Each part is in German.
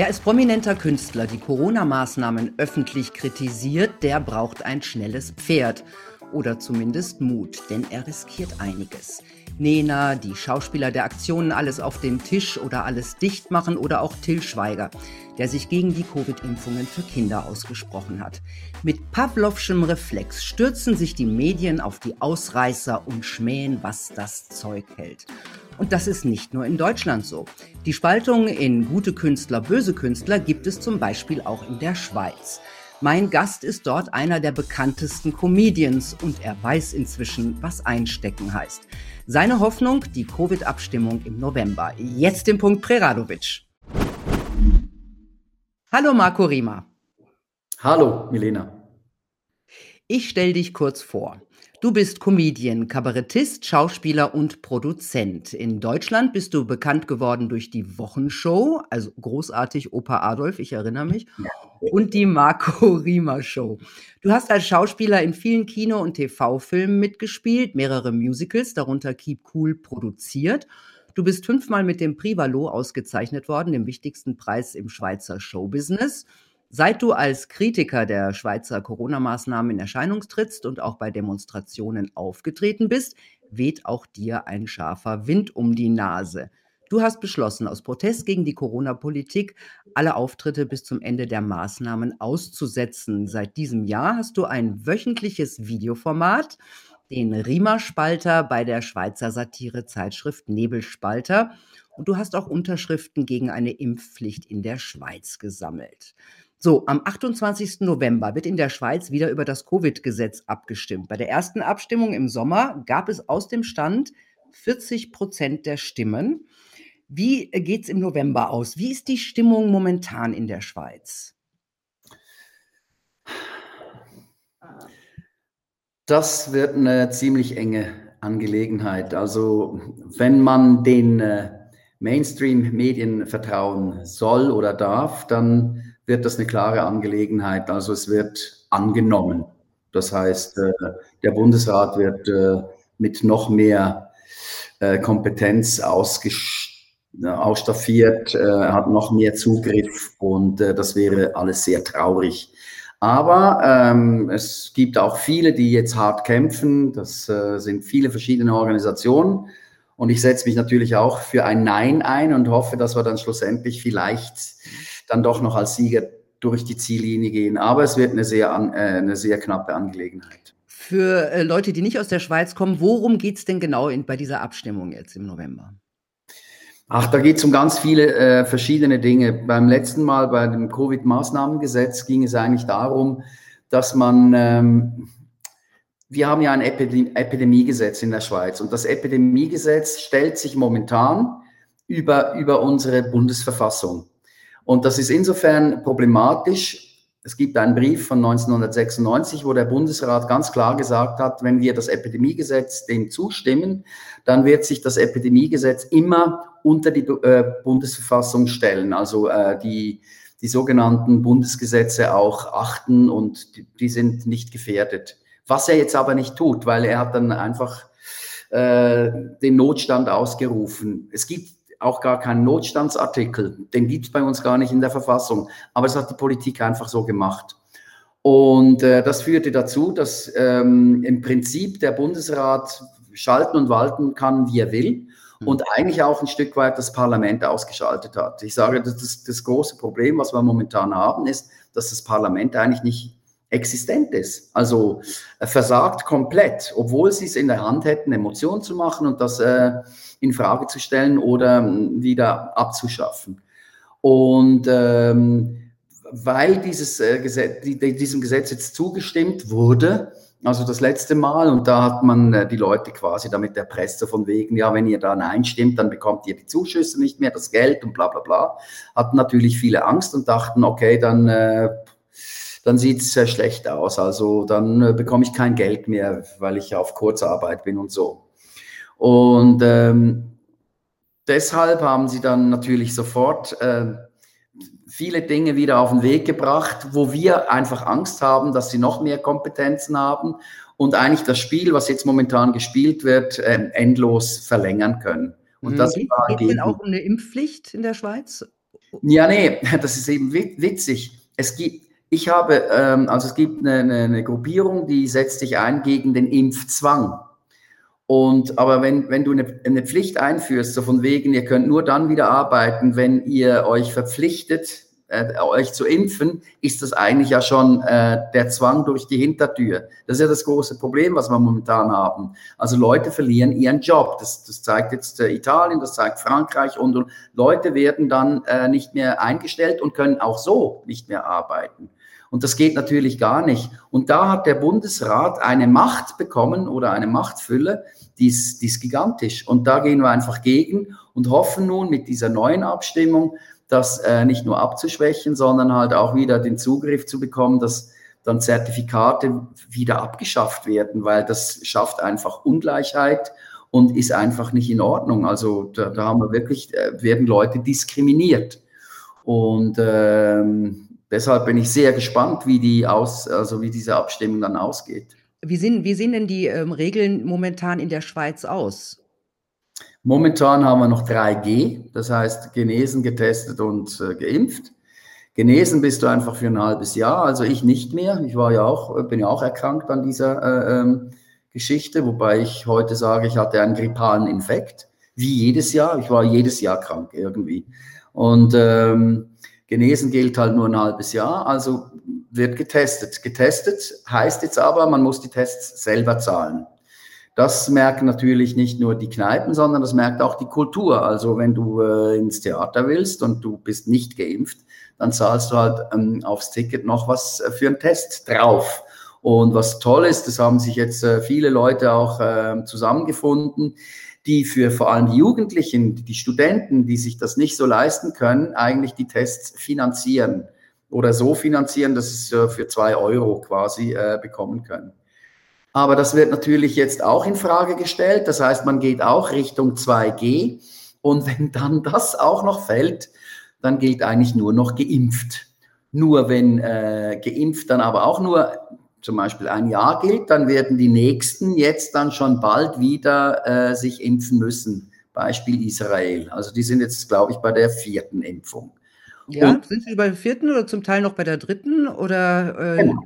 Wer als prominenter Künstler die Corona-Maßnahmen öffentlich kritisiert, der braucht ein schnelles Pferd. Oder zumindest Mut, denn er riskiert einiges. Nena, die Schauspieler der Aktionen Alles auf den Tisch oder Alles dicht machen oder auch Till Schweiger, der sich gegen die Covid-Impfungen für Kinder ausgesprochen hat. Mit Pavlovschem Reflex stürzen sich die Medien auf die Ausreißer und schmähen, was das Zeug hält. Und das ist nicht nur in Deutschland so. Die Spaltung in gute Künstler, böse Künstler gibt es zum Beispiel auch in der Schweiz. Mein Gast ist dort einer der bekanntesten Comedians und er weiß inzwischen, was Einstecken heißt. Seine Hoffnung, die Covid-Abstimmung im November. Jetzt den Punkt Preradovic. Hallo Marco Rima. Hallo Milena. Ich stelle dich kurz vor. Du bist Comedian, Kabarettist, Schauspieler und Produzent. In Deutschland bist du bekannt geworden durch die Wochenshow, also großartig Opa Adolf, ich erinnere mich, und die Marco Rima Show. Du hast als Schauspieler in vielen Kino- und TV-Filmen mitgespielt, mehrere Musicals, darunter Keep Cool, produziert. Du bist fünfmal mit dem Privalo ausgezeichnet worden, dem wichtigsten Preis im Schweizer Showbusiness. Seit du als Kritiker der Schweizer Corona-Maßnahmen in Erscheinung trittst und auch bei Demonstrationen aufgetreten bist, weht auch dir ein scharfer Wind um die Nase. Du hast beschlossen, aus Protest gegen die Corona-Politik alle Auftritte bis zum Ende der Maßnahmen auszusetzen. Seit diesem Jahr hast du ein wöchentliches Videoformat, den Riemer-Spalter bei der Schweizer Satire-Zeitschrift Nebelspalter. Und du hast auch Unterschriften gegen eine Impfpflicht in der Schweiz gesammelt. So, am 28. November wird in der Schweiz wieder über das Covid-Gesetz abgestimmt. Bei der ersten Abstimmung im Sommer gab es aus dem Stand 40 Prozent der Stimmen. Wie geht es im November aus? Wie ist die Stimmung momentan in der Schweiz? Das wird eine ziemlich enge Angelegenheit. Also wenn man den äh, Mainstream-Medien vertrauen soll oder darf, dann wird das eine klare Angelegenheit. Also es wird angenommen. Das heißt, äh, der Bundesrat wird äh, mit noch mehr äh, Kompetenz ausstaffiert, hat noch mehr Zugriff und das wäre alles sehr traurig. Aber ähm, es gibt auch viele, die jetzt hart kämpfen. Das äh, sind viele verschiedene Organisationen. Und ich setze mich natürlich auch für ein Nein ein und hoffe, dass wir dann schlussendlich vielleicht dann doch noch als Sieger durch die Ziellinie gehen. Aber es wird eine sehr, an, äh, eine sehr knappe Angelegenheit. Für äh, Leute, die nicht aus der Schweiz kommen, worum geht es denn genau in, bei dieser Abstimmung jetzt im November? Ach, da geht es um ganz viele äh, verschiedene Dinge. Beim letzten Mal bei dem Covid-Maßnahmengesetz ging es eigentlich darum, dass man, ähm, wir haben ja ein Epidem Epidemiegesetz in der Schweiz und das Epidemiegesetz stellt sich momentan über, über unsere Bundesverfassung. Und das ist insofern problematisch. Es gibt einen Brief von 1996, wo der Bundesrat ganz klar gesagt hat, wenn wir das Epidemiegesetz dem zustimmen, dann wird sich das Epidemiegesetz immer unter die äh, Bundesverfassung stellen, also äh, die, die sogenannten Bundesgesetze auch achten und die, die, sind nicht gefährdet. Was er jetzt aber nicht tut, weil er hat dann einfach äh, den Notstand ausgerufen. Es gibt auch gar keinen Notstandsartikel. Den gibt es bei uns gar nicht in der Verfassung. Aber es hat die Politik einfach so gemacht. Und äh, das führte dazu, dass ähm, im Prinzip der Bundesrat schalten und walten kann, wie er will. Hm. Und eigentlich auch ein Stück weit das Parlament ausgeschaltet hat. Ich sage, das, das, das große Problem, was wir momentan haben, ist, dass das Parlament eigentlich nicht existent ist. Also äh, versagt komplett, obwohl sie es in der Hand hätten, Emotionen zu machen und das äh, in Frage zu stellen oder ähm, wieder abzuschaffen. Und ähm, weil dieses, äh, Gesetz, die, diesem Gesetz jetzt zugestimmt wurde, also das letzte Mal, und da hat man äh, die Leute quasi damit erpresst, so von wegen, ja, wenn ihr da Nein stimmt, dann bekommt ihr die Zuschüsse nicht mehr, das Geld und bla bla bla. Hatten natürlich viele Angst und dachten, okay, dann äh, dann sieht es sehr schlecht aus. Also dann äh, bekomme ich kein Geld mehr, weil ich auf Kurzarbeit bin und so. Und ähm, deshalb haben sie dann natürlich sofort äh, viele Dinge wieder auf den Weg gebracht, wo wir einfach Angst haben, dass sie noch mehr Kompetenzen haben und eigentlich das Spiel, was jetzt momentan gespielt wird, äh, endlos verlängern können. Und das geht es denn auch um eine Impfpflicht in der Schweiz? Ja, nee, das ist eben witzig. Es gibt, ich habe, ähm, also es gibt eine, eine, eine Gruppierung, die setzt sich ein gegen den Impfzwang. Und, aber wenn, wenn du eine, eine Pflicht einführst, so von wegen, ihr könnt nur dann wieder arbeiten, wenn ihr euch verpflichtet, äh, euch zu impfen, ist das eigentlich ja schon äh, der Zwang durch die Hintertür. Das ist ja das große Problem, was wir momentan haben. Also Leute verlieren ihren Job. Das, das zeigt jetzt äh, Italien, das zeigt Frankreich und, und Leute werden dann äh, nicht mehr eingestellt und können auch so nicht mehr arbeiten. Und das geht natürlich gar nicht. Und da hat der Bundesrat eine Macht bekommen oder eine Machtfülle, die ist, die ist gigantisch. Und da gehen wir einfach gegen und hoffen nun mit dieser neuen Abstimmung, das äh, nicht nur abzuschwächen, sondern halt auch wieder den Zugriff zu bekommen, dass dann Zertifikate wieder abgeschafft werden, weil das schafft einfach Ungleichheit und ist einfach nicht in Ordnung. Also da, da haben wir wirklich, äh, werden Leute diskriminiert. Und ähm, deshalb bin ich sehr gespannt, wie die aus, also wie diese Abstimmung dann ausgeht. Wie sehen, wie sehen denn die ähm, Regeln momentan in der Schweiz aus? Momentan haben wir noch 3G, das heißt genesen, getestet und äh, geimpft. Genesen bist du einfach für ein halbes Jahr, also ich nicht mehr. Ich war ja auch, bin ja auch erkrankt an dieser äh, ähm, Geschichte, wobei ich heute sage, ich hatte einen grippalen Infekt, wie jedes Jahr. Ich war jedes Jahr krank irgendwie. Und ähm, Genesen gilt halt nur ein halbes Jahr, also wird getestet. Getestet heißt jetzt aber, man muss die Tests selber zahlen. Das merken natürlich nicht nur die Kneipen, sondern das merkt auch die Kultur. Also wenn du äh, ins Theater willst und du bist nicht geimpft, dann zahlst du halt ähm, aufs Ticket noch was äh, für einen Test drauf. Und was toll ist, das haben sich jetzt äh, viele Leute auch äh, zusammengefunden, die für vor allem die Jugendlichen, die Studenten, die sich das nicht so leisten können, eigentlich die Tests finanzieren oder so finanzieren, dass sie es für zwei Euro quasi äh, bekommen können. Aber das wird natürlich jetzt auch in Frage gestellt. Das heißt, man geht auch Richtung 2G. Und wenn dann das auch noch fällt, dann gilt eigentlich nur noch geimpft. Nur wenn äh, geimpft dann aber auch nur zum Beispiel ein Jahr gilt, dann werden die Nächsten jetzt dann schon bald wieder äh, sich impfen müssen. Beispiel Israel. Also die sind jetzt, glaube ich, bei der vierten Impfung. Ja, Und, sind sie bei der vierten oder zum Teil noch bei der dritten? Oder, äh, genau.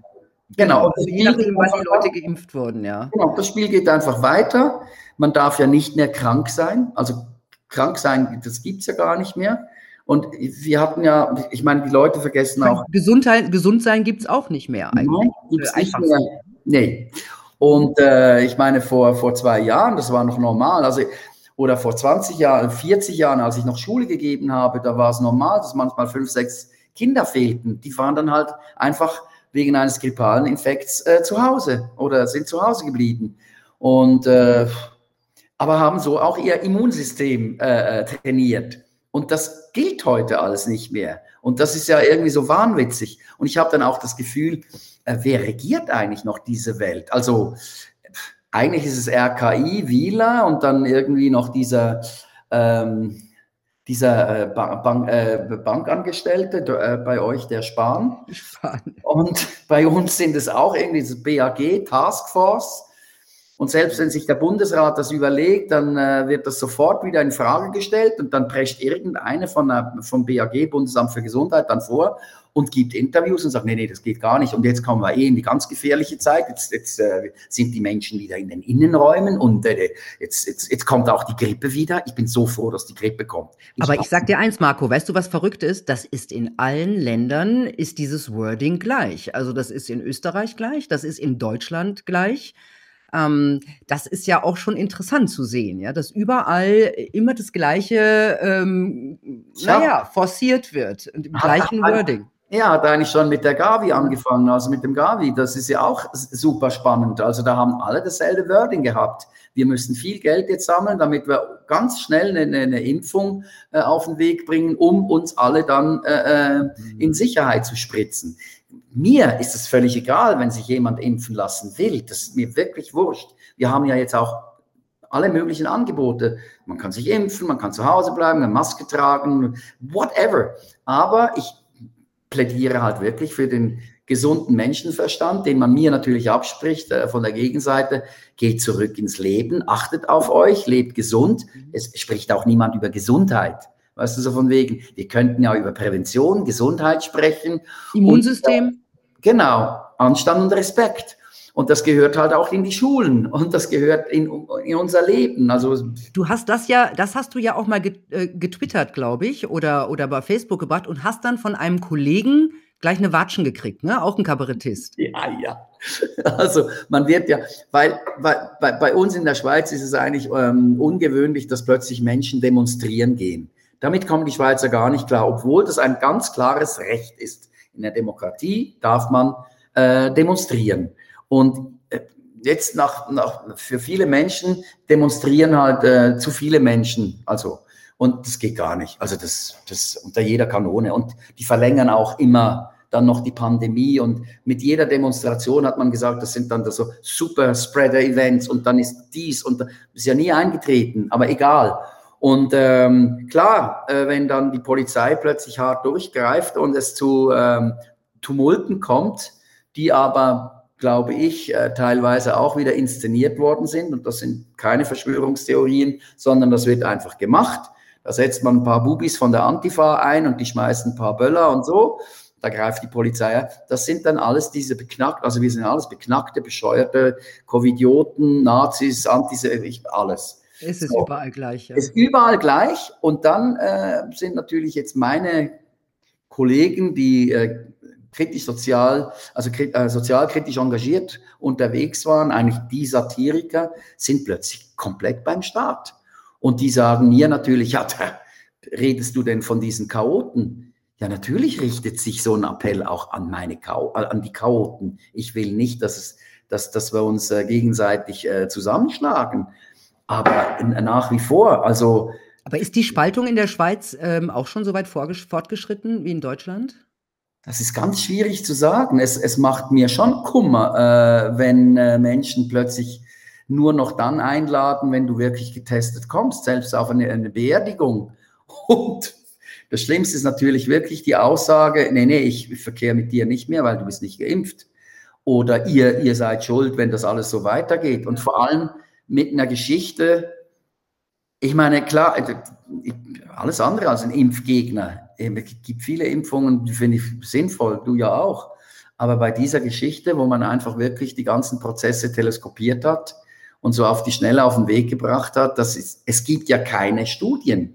Genau. Also je nachdem, wann die Leute geimpft wurden, ja. Genau, das Spiel geht einfach weiter. Man darf ja nicht mehr krank sein. Also krank sein, das gibt es ja gar nicht mehr. Und wir hatten ja, ich meine, die Leute vergessen auch. Gesundheit, gesund sein gibt es auch nicht mehr eigentlich. Nein, gibt's nicht mehr. Nee. Und äh, ich meine, vor, vor zwei Jahren, das war noch normal. Also, oder vor 20 Jahren, 40 Jahren, als ich noch Schule gegeben habe, da war es normal, dass manchmal fünf, sechs Kinder fehlten. Die waren dann halt einfach wegen eines grippalen Infekts äh, zu Hause oder sind zu Hause geblieben. Und äh, aber haben so auch ihr Immunsystem äh, äh, trainiert. Und das gilt heute alles nicht mehr. Und das ist ja irgendwie so wahnwitzig. Und ich habe dann auch das Gefühl, äh, wer regiert eigentlich noch diese Welt? Also eigentlich ist es RKI, Wieler und dann irgendwie noch dieser ähm, dieser äh, Bank, äh, Bankangestellte äh, bei euch, der Spahn. Spahn. Und bei uns sind es auch irgendwie das BAG, Taskforce. Und selbst wenn sich der Bundesrat das überlegt, dann äh, wird das sofort wieder in Frage gestellt und dann prescht irgendeine von der, vom BAG, Bundesamt für Gesundheit, dann vor und gibt Interviews und sagt, nee, nee, das geht gar nicht. Und jetzt kommen wir eh in die ganz gefährliche Zeit. Jetzt, jetzt äh, sind die Menschen wieder in den Innenräumen und äh, jetzt, jetzt, jetzt kommt auch die Grippe wieder. Ich bin so froh, dass die Grippe kommt. Ich Aber ich sag dir eins, Marco, weißt du, was verrückt ist? Das ist in allen Ländern, ist dieses Wording gleich. Also das ist in Österreich gleich, das ist in Deutschland gleich. Ähm, das ist ja auch schon interessant zu sehen, ja, dass überall immer das Gleiche, ähm, naja, forciert wird und im gleichen Wording. Ja, hat eigentlich schon mit der Gavi angefangen, also mit dem Gavi. Das ist ja auch super spannend. Also da haben alle dasselbe Wording gehabt. Wir müssen viel Geld jetzt sammeln, damit wir ganz schnell eine, eine Impfung äh, auf den Weg bringen, um uns alle dann äh, äh in Sicherheit zu spritzen. Mir ist es völlig egal, wenn sich jemand impfen lassen will. Das ist mir wirklich wurscht. Wir haben ja jetzt auch alle möglichen Angebote. Man kann sich impfen, man kann zu Hause bleiben, eine Maske tragen, whatever. Aber ich plädiere halt wirklich für den gesunden Menschenverstand, den man mir natürlich abspricht äh, von der Gegenseite. Geht zurück ins Leben, achtet auf euch, lebt gesund. Es spricht auch niemand über Gesundheit. Weißt du, so von wegen, wir könnten ja über Prävention, Gesundheit sprechen. Immunsystem. Genau, Anstand und Respekt. Und das gehört halt auch in die Schulen und das gehört in, in unser Leben. Also du hast das ja, das hast du ja auch mal äh, getwittert, glaube ich, oder, oder bei Facebook gebracht und hast dann von einem Kollegen gleich eine Watschen gekriegt, ne? Auch ein Kabarettist. Ja, ja. Also man wird ja, weil, weil bei, bei uns in der Schweiz ist es eigentlich ähm, ungewöhnlich, dass plötzlich Menschen demonstrieren gehen. Damit kommen die Schweizer gar nicht klar, obwohl das ein ganz klares Recht ist. In der Demokratie darf man äh, demonstrieren. Und äh, jetzt nach, nach, für viele Menschen demonstrieren halt äh, zu viele Menschen. Also, und das geht gar nicht. Also das, das unter jeder Kanone. Und die verlängern auch immer dann noch die Pandemie und mit jeder Demonstration hat man gesagt, das sind dann so Super Spreader Events und dann ist dies und das ist ja nie eingetreten, aber egal. Und ähm, klar, äh, wenn dann die Polizei plötzlich hart durchgreift und es zu ähm, Tumulten kommt, die aber glaube ich, äh, teilweise auch wieder inszeniert worden sind. Und das sind keine Verschwörungstheorien, sondern das wird einfach gemacht. Da setzt man ein paar Bubis von der Antifa ein und die schmeißen ein paar Böller und so. Da greift die Polizei. Das sind dann alles diese beknackten, also wir sind alles beknackte, bescheuerte Covidioten, Nazis, Antis, alles. Es ist so. überall gleich. Ja. Ist überall gleich. Und dann äh, sind natürlich jetzt meine Kollegen, die äh, kritisch sozial, also äh, sozialkritisch engagiert unterwegs waren, eigentlich die Satiriker, sind plötzlich komplett beim Staat. Und die sagen mir natürlich, ja, da redest du denn von diesen Chaoten? Ja, natürlich richtet sich so ein Appell auch an meine Chao an die Chaoten. Ich will nicht, dass es, dass, dass wir uns äh, gegenseitig äh, zusammenschlagen. Aber nach wie vor, also. Aber ist die Spaltung in der Schweiz ähm, auch schon so weit fortgeschritten wie in Deutschland? Das ist ganz schwierig zu sagen. Es, es macht mir schon Kummer, äh, wenn äh, Menschen plötzlich nur noch dann einladen, wenn du wirklich getestet kommst, selbst auf eine, eine Beerdigung. Und das Schlimmste ist natürlich wirklich die Aussage, nee, nee, ich verkehre mit dir nicht mehr, weil du bist nicht geimpft. Oder ihr, ihr seid schuld, wenn das alles so weitergeht. Und vor allem mit einer Geschichte, ich meine, klar, äh, alles andere als ein Impfgegner es gibt viele Impfungen, die finde ich sinnvoll, du ja auch. Aber bei dieser Geschichte, wo man einfach wirklich die ganzen Prozesse teleskopiert hat und so auf die Schnelle auf den Weg gebracht hat, das ist, es gibt ja keine Studien.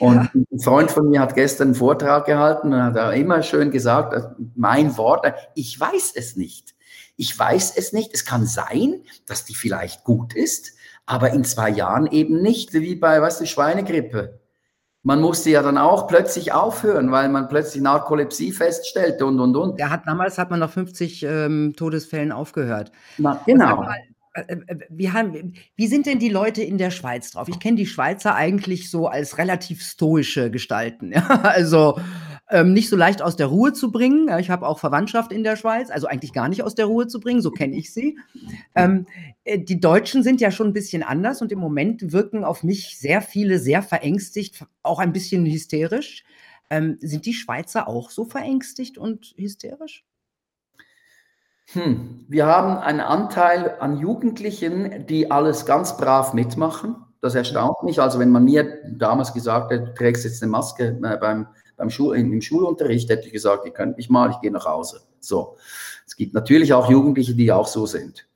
Und ein Freund von mir hat gestern einen Vortrag gehalten und hat da immer schön gesagt, äh, mein Wort, äh, ich weiß es nicht. Ich weiß es nicht. Es kann sein, dass die vielleicht gut ist, aber in zwei Jahren eben nicht, wie bei, was weißt du, Schweinegrippe man musste ja dann auch plötzlich aufhören, weil man plötzlich Narkolepsie feststellte und, und, und. Ja, hat, damals hat man nach 50 ähm, Todesfällen aufgehört. Na, genau. Äh, äh, wie, haben, wie sind denn die Leute in der Schweiz drauf? Ich kenne die Schweizer eigentlich so als relativ stoische Gestalten. Ja? Also ähm, nicht so leicht aus der Ruhe zu bringen. Ich habe auch Verwandtschaft in der Schweiz, also eigentlich gar nicht aus der Ruhe zu bringen, so kenne ich sie. Ähm, äh, die Deutschen sind ja schon ein bisschen anders und im Moment wirken auf mich sehr viele sehr verängstigt, auch ein bisschen hysterisch. Ähm, sind die Schweizer auch so verängstigt und hysterisch? Hm. Wir haben einen Anteil an Jugendlichen, die alles ganz brav mitmachen. Das erstaunt mich. Also wenn man mir damals gesagt hätte, du trägst jetzt eine Maske äh, beim beim Schul im Schulunterricht hätte ich gesagt, ihr könnt mich mal, ich gehe nach Hause. So. Es gibt natürlich auch Jugendliche, die auch so sind.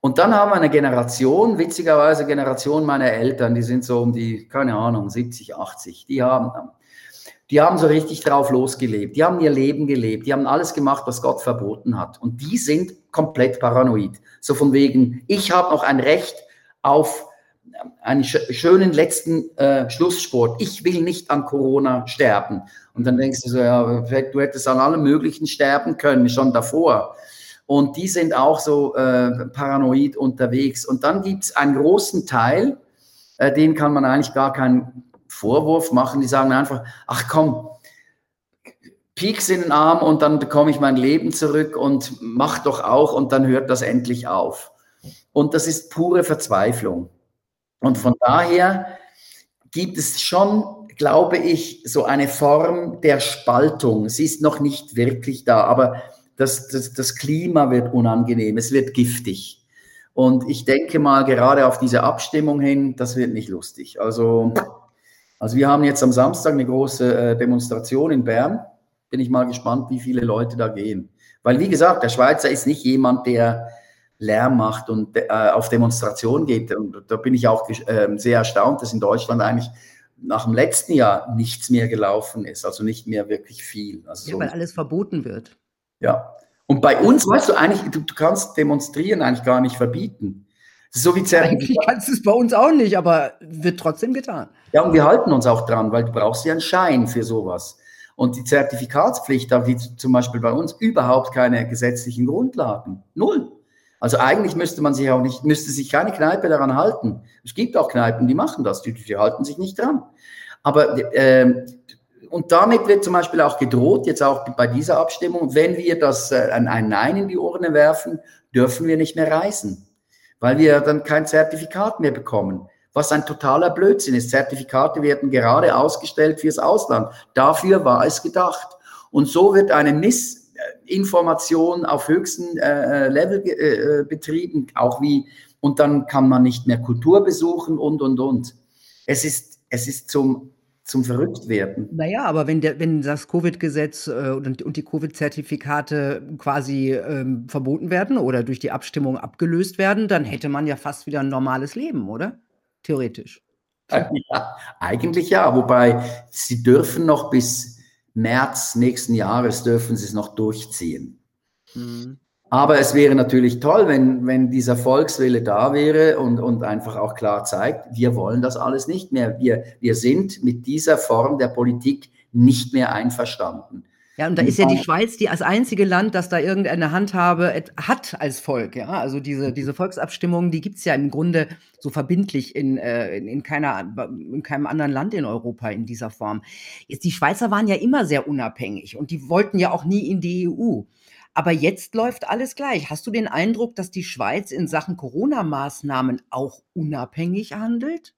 Und dann haben wir eine Generation, witzigerweise Generation meiner Eltern, die sind so um die, keine Ahnung, 70, 80, die haben, die haben so richtig drauf losgelebt, die haben ihr Leben gelebt, die haben alles gemacht, was Gott verboten hat. Und die sind komplett paranoid. So von wegen, ich habe noch ein Recht auf einen schönen letzten äh, Schlusssport. Ich will nicht an Corona sterben. Und dann denkst du so, ja, du hättest an allem Möglichen sterben können, schon davor. Und die sind auch so äh, paranoid unterwegs. Und dann gibt es einen großen Teil, äh, den kann man eigentlich gar keinen Vorwurf machen. Die sagen einfach, ach komm, Peaks in den Arm und dann bekomme ich mein Leben zurück und mach doch auch und dann hört das endlich auf. Und das ist pure Verzweiflung. Und von daher gibt es schon, glaube ich, so eine Form der Spaltung. Sie ist noch nicht wirklich da, aber das, das, das Klima wird unangenehm, es wird giftig. Und ich denke mal, gerade auf diese Abstimmung hin, das wird nicht lustig. Also Also wir haben jetzt am Samstag eine große äh, Demonstration in Bern. Bin ich mal gespannt, wie viele Leute da gehen. Weil, wie gesagt, der Schweizer ist nicht jemand, der Lärm macht und äh, auf Demonstrationen geht. Und da bin ich auch äh, sehr erstaunt, dass in Deutschland eigentlich nach dem letzten Jahr nichts mehr gelaufen ist. Also nicht mehr wirklich viel. Also ja, so weil alles verboten wird. Ja. Und bei uns, weißt du, eigentlich, du, du kannst demonstrieren eigentlich gar nicht verbieten. So wie Eigentlich kannst du es bei uns auch nicht, aber wird trotzdem getan. Ja, und wir halten uns auch dran, weil du brauchst ja einen Schein für sowas. Und die Zertifikatspflicht hat wie zum Beispiel bei uns überhaupt keine gesetzlichen Grundlagen. Null. Also eigentlich müsste man sich auch nicht, müsste sich keine Kneipe daran halten. Es gibt auch Kneipen, die machen das, die, die halten sich nicht dran. Aber äh, und damit wird zum Beispiel auch gedroht, jetzt auch bei dieser Abstimmung, wenn wir das äh, ein Nein in die Urne werfen, dürfen wir nicht mehr reisen weil wir dann kein Zertifikat mehr bekommen. Was ein totaler Blödsinn ist. Zertifikate werden gerade ausgestellt fürs Ausland. Dafür war es gedacht. Und so wird eine Missinformation auf höchstem äh, Level äh, betrieben, auch wie, und dann kann man nicht mehr Kultur besuchen und, und, und. Es ist, es ist zum zum Verrücktwerden. Naja, aber wenn, der, wenn das Covid-Gesetz äh, und, und, die Covid-Zertifikate quasi ähm, verboten werden oder durch die Abstimmung abgelöst werden, dann hätte man ja fast wieder ein normales Leben, oder? Theoretisch. Ja, eigentlich ja, wobei sie dürfen noch bis März nächsten Jahres dürfen sie es noch durchziehen. Mhm. Aber es wäre natürlich toll, wenn, wenn dieser Volkswille da wäre und, und einfach auch klar zeigt, wir wollen das alles nicht mehr. Wir, wir sind mit dieser Form der Politik nicht mehr einverstanden. Ja, und da ist ja die Schweiz die als einzige Land, das da irgendeine Handhabe hat als Volk. Ja, also diese, diese Volksabstimmungen, die gibt es ja im Grunde so verbindlich in, äh, in, keiner, in keinem anderen Land in Europa in dieser Form. Die Schweizer waren ja immer sehr unabhängig und die wollten ja auch nie in die EU. Aber jetzt läuft alles gleich. Hast du den Eindruck, dass die Schweiz in Sachen Corona-Maßnahmen auch unabhängig handelt?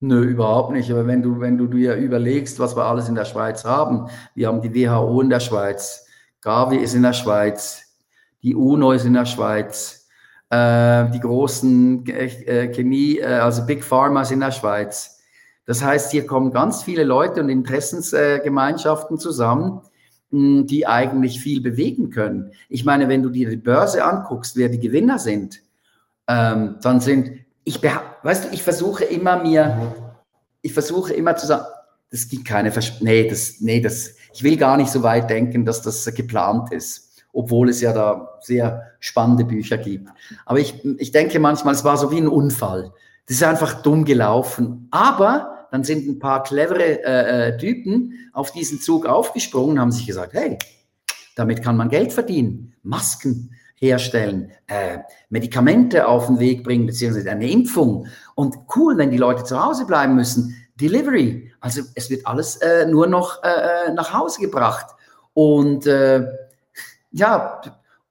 Nö, überhaupt nicht. Aber wenn du, wenn du dir überlegst, was wir alles in der Schweiz haben, wir haben die WHO in der Schweiz, Gavi ist in der Schweiz, die UNO ist in der Schweiz, äh, die großen äh, Chemie, äh, also Big Pharma ist in der Schweiz. Das heißt, hier kommen ganz viele Leute und Interessensgemeinschaften zusammen, die eigentlich viel bewegen können. Ich meine, wenn du dir die Börse anguckst, wer die Gewinner sind, ähm, dann sind, ich, weißt du, ich versuche immer mir, ich versuche immer zu sagen, das gibt keine, Vers nee, das, nee, das, ich will gar nicht so weit denken, dass das geplant ist, obwohl es ja da sehr spannende Bücher gibt. Aber ich, ich denke manchmal, es war so wie ein Unfall. Das ist einfach dumm gelaufen. Aber dann sind ein paar clevere äh, äh, Typen auf diesen Zug aufgesprungen und haben sich gesagt, hey, damit kann man Geld verdienen, Masken herstellen, äh, Medikamente auf den Weg bringen, beziehungsweise eine Impfung. Und cool, wenn die Leute zu Hause bleiben müssen, Delivery. Also es wird alles äh, nur noch äh, äh nach Hause gebracht. Und äh, ja,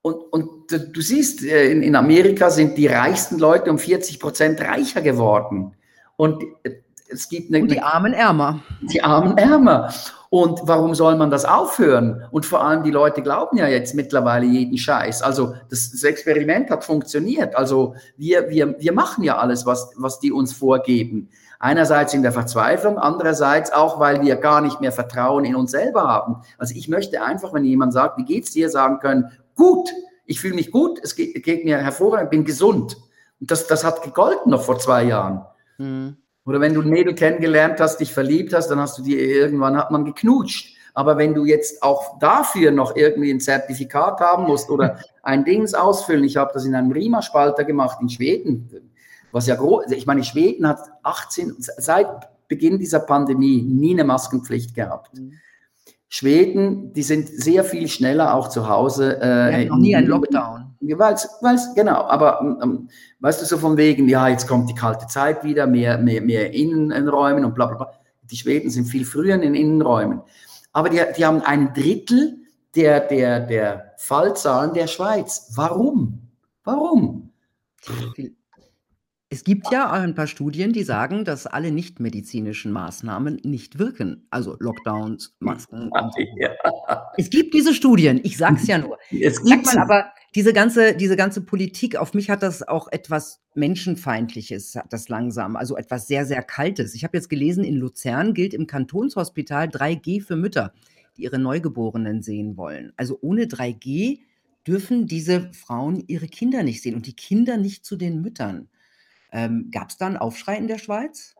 und, und du siehst, äh, in, in Amerika sind die reichsten Leute um 40 Prozent reicher geworden. Und es gibt eine, und die armen Ärmer. Die armen Ärmer. Und warum soll man das aufhören? Und vor allem die Leute glauben ja jetzt mittlerweile jeden Scheiß. Also das, das Experiment hat funktioniert. Also wir, wir, wir machen ja alles, was, was die uns vorgeben. Einerseits in der Verzweiflung, andererseits auch, weil wir gar nicht mehr Vertrauen in uns selber haben. Also ich möchte einfach, wenn jemand sagt, wie geht's dir, sagen können, gut, ich fühle mich gut, es geht, geht mir hervorragend, bin gesund. Und das, das hat gegolten noch vor zwei Jahren. Mhm. Oder wenn du ein Mädel kennengelernt hast, dich verliebt hast, dann hast du die irgendwann hat man geknutscht. Aber wenn du jetzt auch dafür noch irgendwie ein Zertifikat haben musst oder ein Dings ausfüllen, ich habe das in einem Riemer-Spalter gemacht in Schweden, was ja groß, ich meine, Schweden hat 18, seit Beginn dieser Pandemie nie eine Maskenpflicht gehabt. Mhm. Schweden, die sind sehr viel schneller auch zu Hause. Äh, noch nie ein Lockdown. Weil's, weil's, genau, aber ähm, weißt du, so von wegen, ja, jetzt kommt die kalte Zeit wieder, mehr, mehr, mehr Innenräumen und bla bla bla. Die Schweden sind viel früher in den Innenräumen. Aber die, die haben ein Drittel der, der, der Fallzahlen der Schweiz. Warum? Warum? Es gibt ja ein paar Studien, die sagen, dass alle nichtmedizinischen Maßnahmen nicht wirken. Also Lockdowns, Masken. Ja. Es gibt diese Studien, ich sag's ja nur. Es Sag mal aber, Diese ganze diese ganze Politik, auf mich hat das auch etwas Menschenfeindliches hat das langsam, also etwas sehr, sehr Kaltes. Ich habe jetzt gelesen, in Luzern gilt im Kantonshospital 3G für Mütter, die ihre Neugeborenen sehen wollen. Also ohne 3G dürfen diese Frauen ihre Kinder nicht sehen und die Kinder nicht zu den Müttern. Ähm, Gab's da 'n Aufschrei in der Schweiz?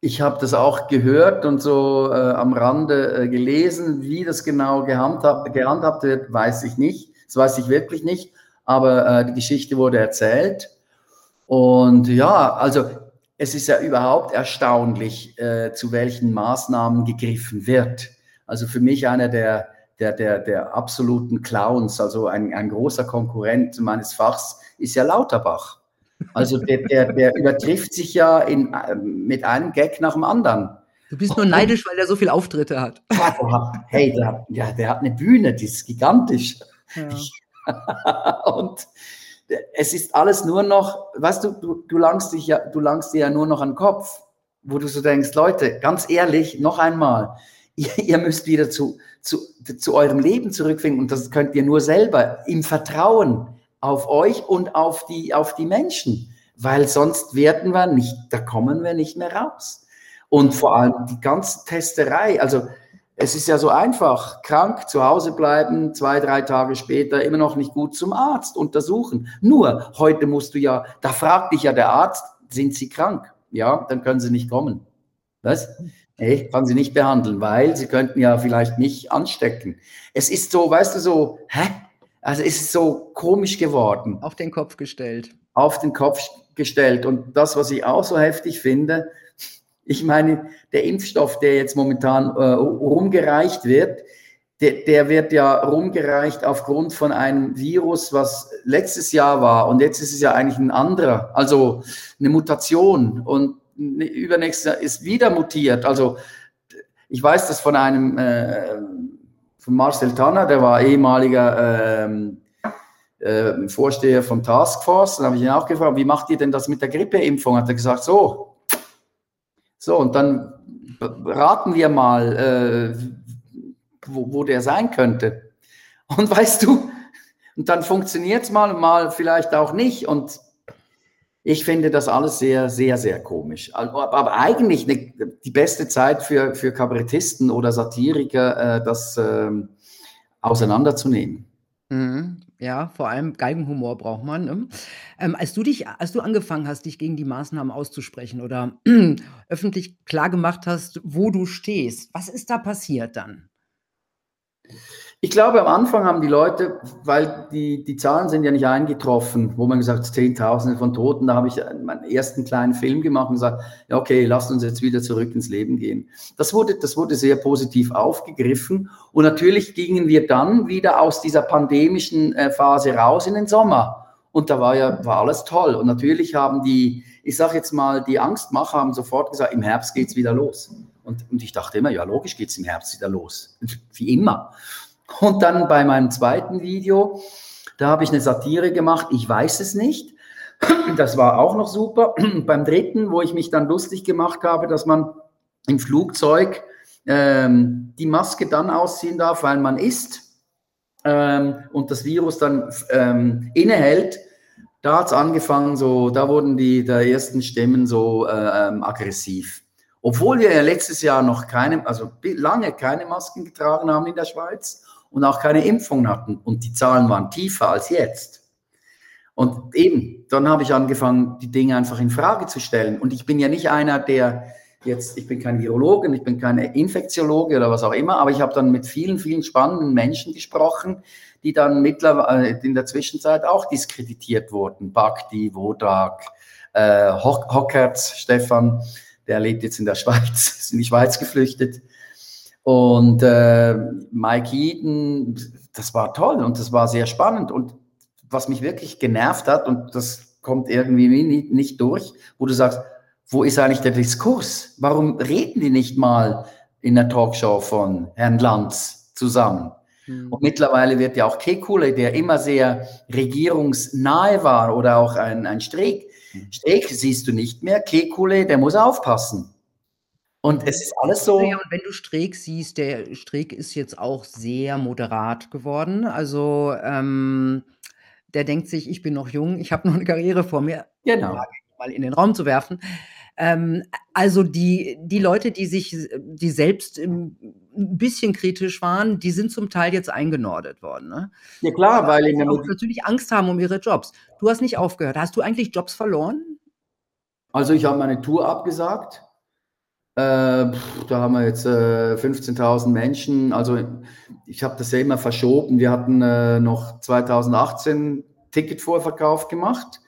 Ich habe das auch gehört und so äh, am Rande äh, gelesen. Wie das genau gehandhabt, gehandhabt wird, weiß ich nicht. Das weiß ich wirklich nicht. Aber äh, die Geschichte wurde erzählt. Und ja, also es ist ja überhaupt erstaunlich, äh, zu welchen Maßnahmen gegriffen wird. Also für mich einer der, der, der, der absoluten Clowns, also ein, ein großer Konkurrent meines Fachs, ist ja Lauterbach. Also der, der, der übertrifft sich ja in, ähm, mit einem Gag nach dem anderen. Du bist nur neidisch, weil der so viele Auftritte hat. Hey, der, ja, der hat eine Bühne, die ist gigantisch. Ja. Und es ist alles nur noch, weißt du, du, du langst dich ja, du langst dir ja nur noch an den Kopf, wo du so denkst, Leute, ganz ehrlich, noch einmal, ihr, ihr müsst wieder zu, zu, zu eurem Leben zurückfinden und das könnt ihr nur selber im Vertrauen auf euch und auf die, auf die Menschen, weil sonst werden wir nicht, da kommen wir nicht mehr raus. Und vor allem die ganze Testerei, also es ist ja so einfach, krank, zu Hause bleiben, zwei, drei Tage später immer noch nicht gut zum Arzt untersuchen. Nur, heute musst du ja, da fragt dich ja der Arzt, sind Sie krank? Ja, dann können Sie nicht kommen. Was? Nee, kann Sie nicht behandeln, weil Sie könnten ja vielleicht mich anstecken. Es ist so, weißt du, so, hä? Also ist so komisch geworden. Auf den Kopf gestellt. Auf den Kopf gestellt. Und das, was ich auch so heftig finde, ich meine, der Impfstoff, der jetzt momentan äh, rumgereicht wird, der, der, wird ja rumgereicht aufgrund von einem Virus, was letztes Jahr war. Und jetzt ist es ja eigentlich ein anderer, also eine Mutation. Und übernächstes Jahr ist wieder mutiert. Also ich weiß das von einem äh, von Marcel Tanner, der war ehemaliger ähm, äh, Vorsteher von Taskforce. Dann habe ich ihn auch gefragt, wie macht ihr denn das mit der Grippeimpfung? Hat er gesagt, so. So, und dann raten wir mal, äh, wo, wo der sein könnte. Und weißt du, und dann funktioniert es mal und mal vielleicht auch nicht. Und ich finde das alles sehr, sehr, sehr komisch. Aber eigentlich eine, die beste Zeit für, für Kabarettisten oder Satiriker, äh, das äh, auseinanderzunehmen. Mhm. Ja, vor allem Geigenhumor braucht man. Ne? Ähm, als du dich, als du angefangen hast, dich gegen die Maßnahmen auszusprechen oder öffentlich klargemacht hast, wo du stehst, was ist da passiert dann? Ich glaube, am Anfang haben die Leute, weil die, die Zahlen sind ja nicht eingetroffen, wo man gesagt hat, Zehntausende von Toten, da habe ich meinen ersten kleinen Film gemacht und gesagt, ja, okay, lasst uns jetzt wieder zurück ins Leben gehen. Das wurde, das wurde sehr positiv aufgegriffen und natürlich gingen wir dann wieder aus dieser pandemischen äh, Phase raus in den Sommer. Und da war ja, war alles toll. Und natürlich haben die, ich sage jetzt mal, die Angstmacher haben sofort gesagt, im Herbst geht's wieder los. Und, und ich dachte immer, ja, logisch geht's im Herbst wieder los. Wie immer. Und dann bei meinem zweiten Video, da habe ich eine Satire gemacht, ich weiß es nicht. Das war auch noch super. Beim dritten, wo ich mich dann lustig gemacht habe, dass man im Flugzeug ähm, die Maske dann ausziehen darf, weil man isst ähm, und das Virus dann ähm, innehält. Da hat es angefangen, so, da wurden die der ersten Stimmen so äh, ähm, aggressiv. Obwohl wir letztes Jahr noch keine, also lange keine Masken getragen haben in der Schweiz und auch keine Impfung hatten. Und die Zahlen waren tiefer als jetzt. Und eben, dann habe ich angefangen, die Dinge einfach in Frage zu stellen. Und ich bin ja nicht einer, der jetzt, ich bin kein Virologe, ich bin kein Infektiologe oder was auch immer, aber ich habe dann mit vielen, vielen spannenden Menschen gesprochen, die dann mittlerweile äh, in der Zwischenzeit auch diskreditiert wurden. Bakti, Wodak, äh, Hockertz, Stefan, der lebt jetzt in der Schweiz, ist in die Schweiz geflüchtet. Und äh, Mike Eaton, das war toll und das war sehr spannend. Und was mich wirklich genervt hat, und das kommt irgendwie nicht, nicht durch, wo du sagst, wo ist eigentlich der Diskurs? Warum reden die nicht mal in der Talkshow von Herrn Lanz zusammen? Mhm. Und mittlerweile wird ja auch Kekule, der immer sehr regierungsnahe war, oder auch ein, ein Streeck. Mhm. Streeck siehst du nicht mehr. Kekule, der muss aufpassen. Und es ist alles so. Ja, und wenn du Streeck siehst, der Streeck ist jetzt auch sehr moderat geworden. Also, ähm, der denkt sich, ich bin noch jung, ich habe noch eine Karriere vor mir. Genau. Mal in den Raum zu werfen. Ähm, also die, die Leute, die sich, die selbst ein bisschen kritisch waren, die sind zum Teil jetzt eingenordet worden. Ne? Ja klar, weil in der auch natürlich Angst haben um ihre Jobs. Du hast nicht aufgehört. Hast du eigentlich Jobs verloren? Also ich habe meine Tour abgesagt. Äh, da haben wir jetzt äh, 15.000 Menschen. Also ich habe das ja immer verschoben. Wir hatten äh, noch 2018 Ticketvorverkauf gemacht.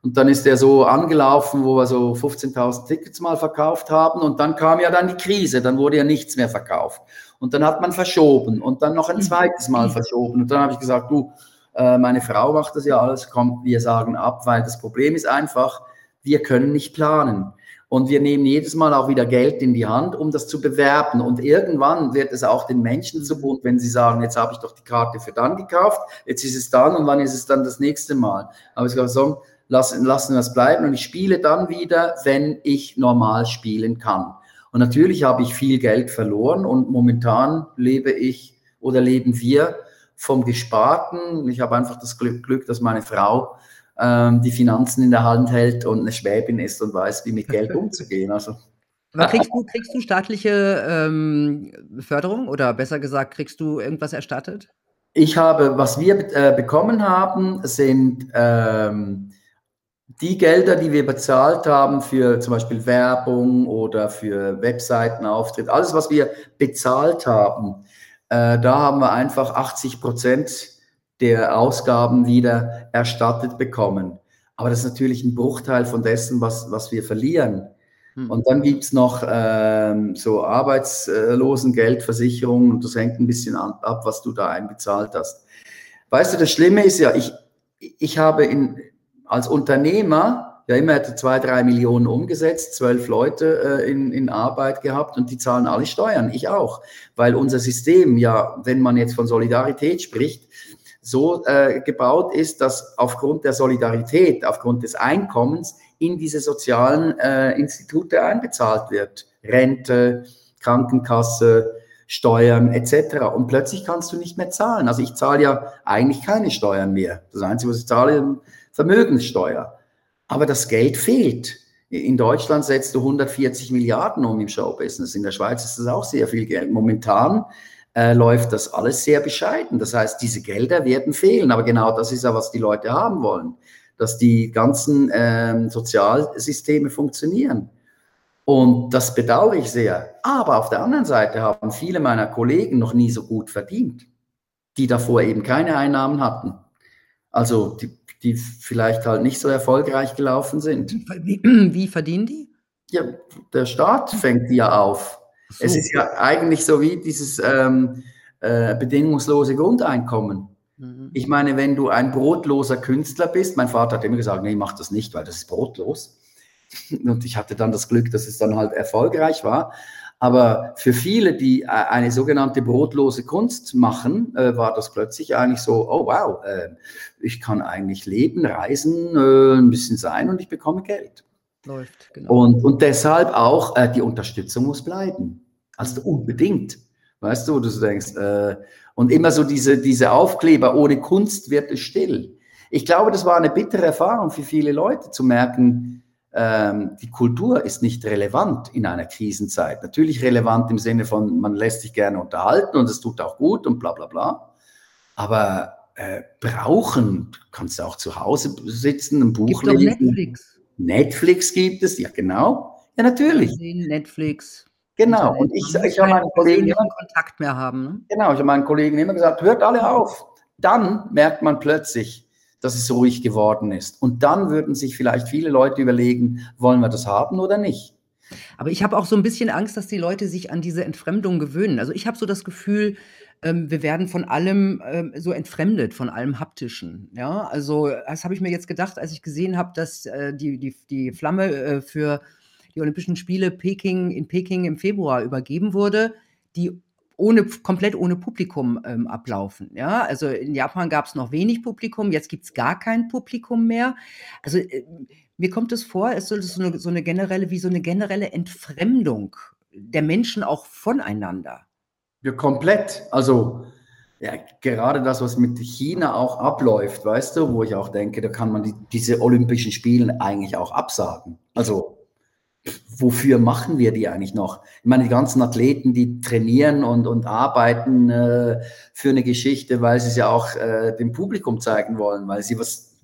Und dann ist der so angelaufen, wo wir so 15.000 Tickets mal verkauft haben. Und dann kam ja dann die Krise, dann wurde ja nichts mehr verkauft. Und dann hat man verschoben und dann noch ein zweites Mal verschoben. Und dann habe ich gesagt, du, äh, meine Frau macht das ja alles, kommt, wir sagen ab, weil das Problem ist einfach, wir können nicht planen. Und wir nehmen jedes Mal auch wieder Geld in die Hand, um das zu bewerben. Und irgendwann wird es auch den Menschen zu bunt, wenn sie sagen, jetzt habe ich doch die Karte für dann gekauft, jetzt ist es dann und wann ist es dann das nächste Mal. Aber ich glaube, so, lassen, lassen wir es bleiben und ich spiele dann wieder, wenn ich normal spielen kann. Und natürlich habe ich viel Geld verloren und momentan lebe ich oder leben wir vom Gesparten. Ich habe einfach das Glück, Glück dass meine Frau ähm, die Finanzen in der Hand hält und eine Schwäbin ist und weiß, wie mit Geld umzugehen. Also. Aber kriegst du, kriegst du staatliche ähm, Förderung oder besser gesagt, kriegst du irgendwas erstattet? Ich habe, was wir äh, bekommen haben, sind ähm, die Gelder, die wir bezahlt haben für zum Beispiel Werbung oder für Webseitenauftritt, alles, was wir bezahlt haben, äh, da haben wir einfach 80 Prozent der Ausgaben wieder erstattet bekommen. Aber das ist natürlich ein Bruchteil von dessen, was, was wir verlieren. Hm. Und dann gibt es noch ähm, so Arbeitslosengeldversicherungen und das hängt ein bisschen an, ab, was du da einbezahlt hast. Weißt du, das Schlimme ist ja, ich, ich habe in, als Unternehmer ja immer hätte zwei, drei Millionen umgesetzt, zwölf Leute äh, in, in Arbeit gehabt und die zahlen alle Steuern, ich auch. Weil unser System ja, wenn man jetzt von Solidarität spricht, so äh, gebaut ist, dass aufgrund der Solidarität, aufgrund des Einkommens in diese sozialen äh, Institute einbezahlt wird. Rente, Krankenkasse, Steuern etc. Und plötzlich kannst du nicht mehr zahlen. Also ich zahle ja eigentlich keine Steuern mehr. Das Einzige, was ich zahle, ist Vermögenssteuer. Aber das Geld fehlt. In Deutschland setzt du 140 Milliarden um im Showbusiness. In der Schweiz ist das auch sehr viel Geld. Momentan äh, läuft das alles sehr bescheiden. Das heißt, diese Gelder werden fehlen. Aber genau das ist ja, was die Leute haben wollen. Dass die ganzen äh, Sozialsysteme funktionieren. Und das bedauere ich sehr. Aber auf der anderen Seite haben viele meiner Kollegen noch nie so gut verdient, die davor eben keine Einnahmen hatten. Also die, die vielleicht halt nicht so erfolgreich gelaufen sind. Wie, wie verdienen die? Ja, der Staat fängt die ja auf. So. Es ist ja eigentlich so wie dieses ähm, äh, bedingungslose Grundeinkommen. Mhm. Ich meine, wenn du ein brotloser Künstler bist, mein Vater hat immer gesagt, nee, mach das nicht, weil das ist brotlos. Und ich hatte dann das Glück, dass es dann halt erfolgreich war. Aber für viele, die äh, eine sogenannte brotlose Kunst machen, äh, war das plötzlich eigentlich so, oh wow, äh, ich kann eigentlich leben, reisen, ein bisschen sein und ich bekomme Geld. Läuft, genau. Und, und deshalb auch, die Unterstützung muss bleiben. Also unbedingt. Weißt du, du so denkst, und immer so diese, diese Aufkleber, ohne Kunst wird es still. Ich glaube, das war eine bittere Erfahrung für viele Leute zu merken, ähm, die Kultur ist nicht relevant in einer Krisenzeit. Natürlich relevant im Sinne von, man lässt sich gerne unterhalten und es tut auch gut und bla bla bla. Aber äh, brauchen kannst du auch zu Hause sitzen, ein Buch gibt lesen. Netflix. Netflix gibt es, ja genau. Ja, natürlich. Netflix. Genau. Und ich, ich habe meinen Kollegen immer Kontakt mehr haben. Ne? Genau, ich habe meinen Kollegen immer gesagt, hört alle auf. Dann merkt man plötzlich, dass es ruhig geworden ist. Und dann würden sich vielleicht viele Leute überlegen, wollen wir das haben oder nicht? Aber ich habe auch so ein bisschen Angst, dass die Leute sich an diese Entfremdung gewöhnen. Also ich habe so das Gefühl, ähm, wir werden von allem ähm, so entfremdet, von allem Haptischen. Ja, also das habe ich mir jetzt gedacht, als ich gesehen habe, dass äh, die, die, die Flamme äh, für die Olympischen Spiele Peking in Peking im Februar übergeben wurde, die ohne, komplett ohne Publikum ähm, ablaufen. Ja, also in Japan gab es noch wenig Publikum, jetzt gibt es gar kein Publikum mehr. Also äh, mir kommt es vor, es ist so eine, so eine generelle, wie so eine generelle Entfremdung der Menschen auch voneinander. Ja, komplett. Also Ja, gerade das, was mit China auch abläuft, weißt du, wo ich auch denke, da kann man die, diese Olympischen Spiele eigentlich auch absagen. Also wofür machen wir die eigentlich noch? Ich meine, die ganzen Athleten, die trainieren und, und arbeiten äh, für eine Geschichte, weil sie es ja auch äh, dem Publikum zeigen wollen, weil sie was.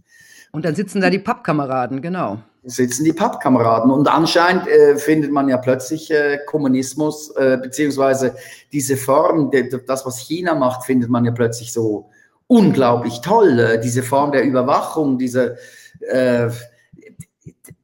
Und dann sitzen da die Pappkameraden, genau sitzen die Pappkameraden. Und anscheinend äh, findet man ja plötzlich äh, Kommunismus, äh, beziehungsweise diese Form, de, das, was China macht, findet man ja plötzlich so unglaublich toll. Äh, diese Form der Überwachung, diese, äh,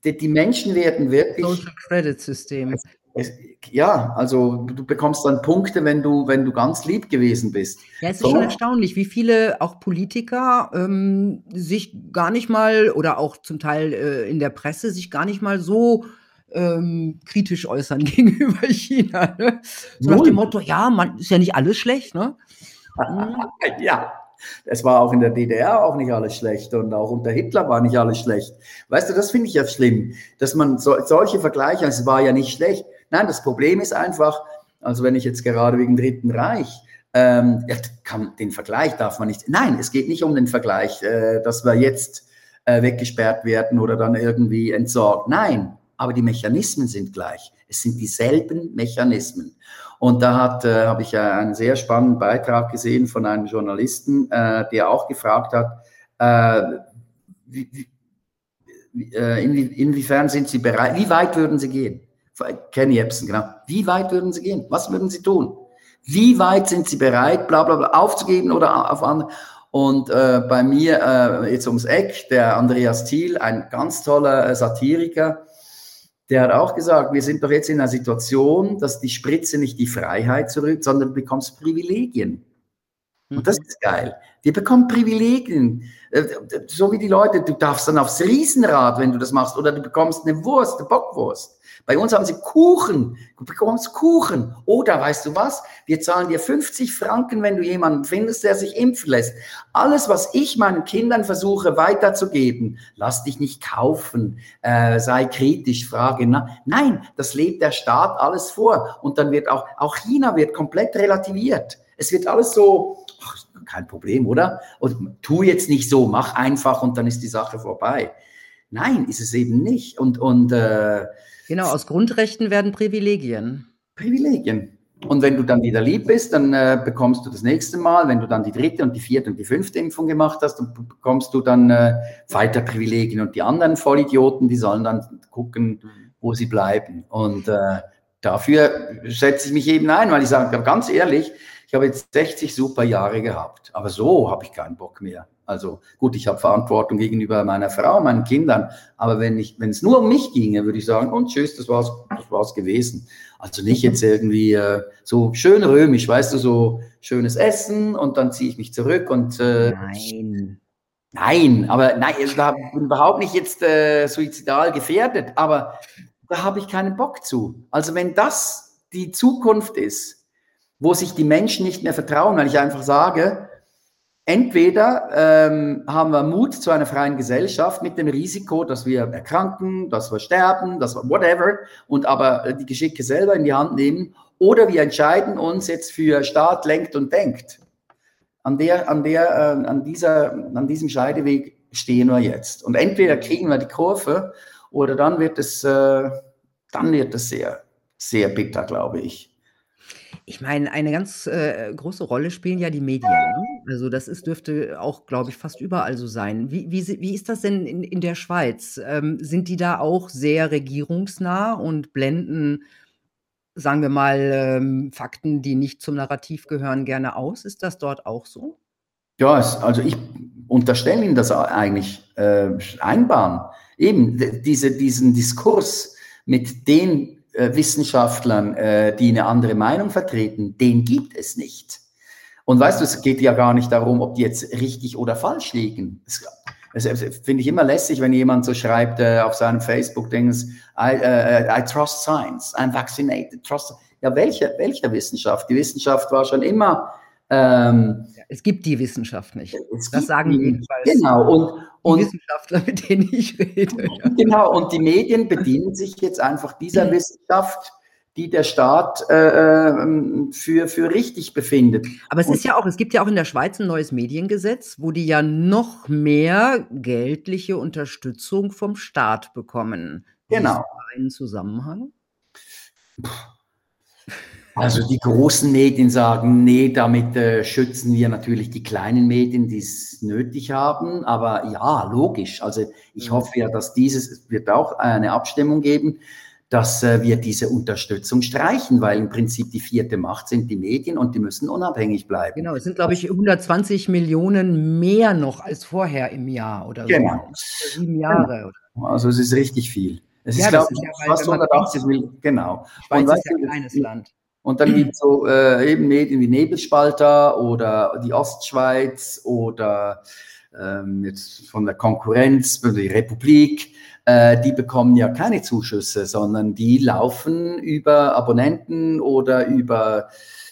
die, die, Menschen werden wirklich. Social Credit System. Es, ja, also du bekommst dann Punkte, wenn du, wenn du ganz lieb gewesen bist. Ja, es ist so. schon erstaunlich, wie viele auch Politiker ähm, sich gar nicht mal oder auch zum Teil äh, in der Presse sich gar nicht mal so ähm, kritisch äußern gegenüber China. Ne? So nach dem Motto, ja, man ist ja nicht alles schlecht, ne? ja, es war auch in der DDR auch nicht alles schlecht und auch unter Hitler war nicht alles schlecht. Weißt du, das finde ich ja schlimm, dass man so, solche Vergleiche, es war ja nicht schlecht. Nein, das Problem ist einfach, also wenn ich jetzt gerade wegen Dritten Reich, ähm, ja, kann, den Vergleich darf man nicht, nein, es geht nicht um den Vergleich, äh, dass wir jetzt äh, weggesperrt werden oder dann irgendwie entsorgt. Nein, aber die Mechanismen sind gleich. Es sind dieselben Mechanismen. Und da äh, habe ich ja einen sehr spannenden Beitrag gesehen von einem Journalisten, äh, der auch gefragt hat, äh, wie, wie, äh, inwie, inwiefern sind Sie bereit, wie weit würden Sie gehen? Kenny Epson, genau. Wie weit würden Sie gehen? Was würden Sie tun? Wie weit sind Sie bereit, bla bla bla, aufzugeben oder auf andere? Und äh, bei mir äh, jetzt ums Eck, der Andreas Thiel, ein ganz toller äh, Satiriker, der hat auch gesagt, wir sind doch jetzt in einer Situation, dass die Spritze nicht die Freiheit zurück, sondern du bekommst Privilegien. Und das mhm. ist geil. Wir bekommen Privilegien. Äh, so wie die Leute, du darfst dann aufs Riesenrad, wenn du das machst, oder du bekommst eine Wurst, eine Bockwurst. Bei uns haben sie Kuchen. Du bekommst Kuchen. Oder weißt du was? Wir zahlen dir 50 Franken, wenn du jemanden findest, der sich impfen lässt. Alles, was ich meinen Kindern versuche weiterzugeben, lass dich nicht kaufen, äh, sei kritisch, frage. Na, nein, das lebt der Staat alles vor. Und dann wird auch, auch China wird komplett relativiert. Es wird alles so, ach, kein Problem, oder? Und tu jetzt nicht so, mach einfach und dann ist die Sache vorbei. Nein, ist es eben nicht. Und, und äh, Genau, aus Grundrechten werden Privilegien. Privilegien. Und wenn du dann wieder lieb bist, dann äh, bekommst du das nächste Mal, wenn du dann die dritte und die vierte und die fünfte Impfung gemacht hast, dann bekommst du dann äh, weiter Privilegien. Und die anderen Vollidioten, die sollen dann gucken, wo sie bleiben. Und äh, dafür setze ich mich eben ein, weil ich sage, ganz ehrlich, ich habe jetzt 60 super Jahre gehabt, aber so habe ich keinen Bock mehr. Also gut, ich habe Verantwortung gegenüber meiner Frau, meinen Kindern, aber wenn ich, wenn es nur um mich ginge, würde ich sagen, und tschüss, das war's, das war's gewesen. Also nicht jetzt irgendwie äh, so schön römisch, weißt du, so schönes Essen und dann ziehe ich mich zurück und äh, nein. Nein, aber nein, ich bin überhaupt nicht jetzt äh, suizidal gefährdet, aber da habe ich keinen Bock zu. Also wenn das die Zukunft ist, wo sich die Menschen nicht mehr vertrauen, weil ich einfach sage, Entweder ähm, haben wir Mut zu einer freien Gesellschaft mit dem Risiko, dass wir erkranken, dass wir sterben, dass wir whatever und aber die Geschicke selber in die Hand nehmen, oder wir entscheiden uns jetzt für Staat lenkt und denkt. An der, an der, äh, an dieser, an diesem Scheideweg stehen wir jetzt. Und entweder kriegen wir die Kurve oder dann wird es, äh, dann wird es sehr, sehr bitter, glaube ich. Ich meine, eine ganz, äh, große Rolle spielen ja die Medien, ne? Also, das ist dürfte auch, glaube ich, fast überall so sein. Wie wie wie ist das denn in in der Schweiz? Ähm, sind die da auch sehr regierungsnah und blenden, sagen wir mal, ähm, Fakten, die nicht zum Narrativ gehören, gerne aus? Ist das dort auch so? Ja, es also, ich unterstelle Ihnen das eigentlich, äh, einbahnen. Eben, diese diesen Diskurs mit den Wissenschaftlern, äh, die eine andere Meinung vertreten, den gibt es nicht. Und weißt du, es geht ja gar nicht darum, ob die jetzt richtig oder falsch liegen. Das, das finde ich immer lässig, wenn jemand so schreibt äh, auf seinem Facebook-Dings, I, uh, I trust science, I'm vaccinated, trust. Ja, welche, welche Wissenschaft? Die Wissenschaft war schon immer ähm, es gibt die Wissenschaft nicht. Das sagen die, jedenfalls genau. und, und, die Wissenschaftler, mit denen ich rede. Genau, und die Medien bedienen sich jetzt einfach dieser Wissenschaft, die der Staat äh, ähm, für, für richtig befindet. Aber es ist ja auch, es gibt ja auch in der Schweiz ein neues Mediengesetz, wo die ja noch mehr geldliche Unterstützung vom Staat bekommen. Genau. Einen Zusammenhang? Also die großen Medien sagen, nee, damit äh, schützen wir natürlich die kleinen Medien, die es nötig haben. Aber ja, logisch. Also ich hoffe ja, dass dieses, es wird auch eine Abstimmung geben, dass äh, wir diese Unterstützung streichen, weil im Prinzip die vierte Macht sind die Medien und die müssen unabhängig bleiben. Genau, es sind, glaube ich, 120 Millionen mehr noch als vorher im Jahr oder genau. so. Sieben Jahre. Genau. Also es ist richtig viel. Es ja, ist, glaube ich, ja, fast 180 Millionen. Genau. Schweiz und, ist ja ein kleines Land. Und dann gibt es so äh, eben Medien wie Nebelspalter oder die Ostschweiz oder ähm, jetzt von der Konkurrenz, die Republik äh, die bekommen ja keine Zuschüsse, sondern die laufen über Abonnenten oder über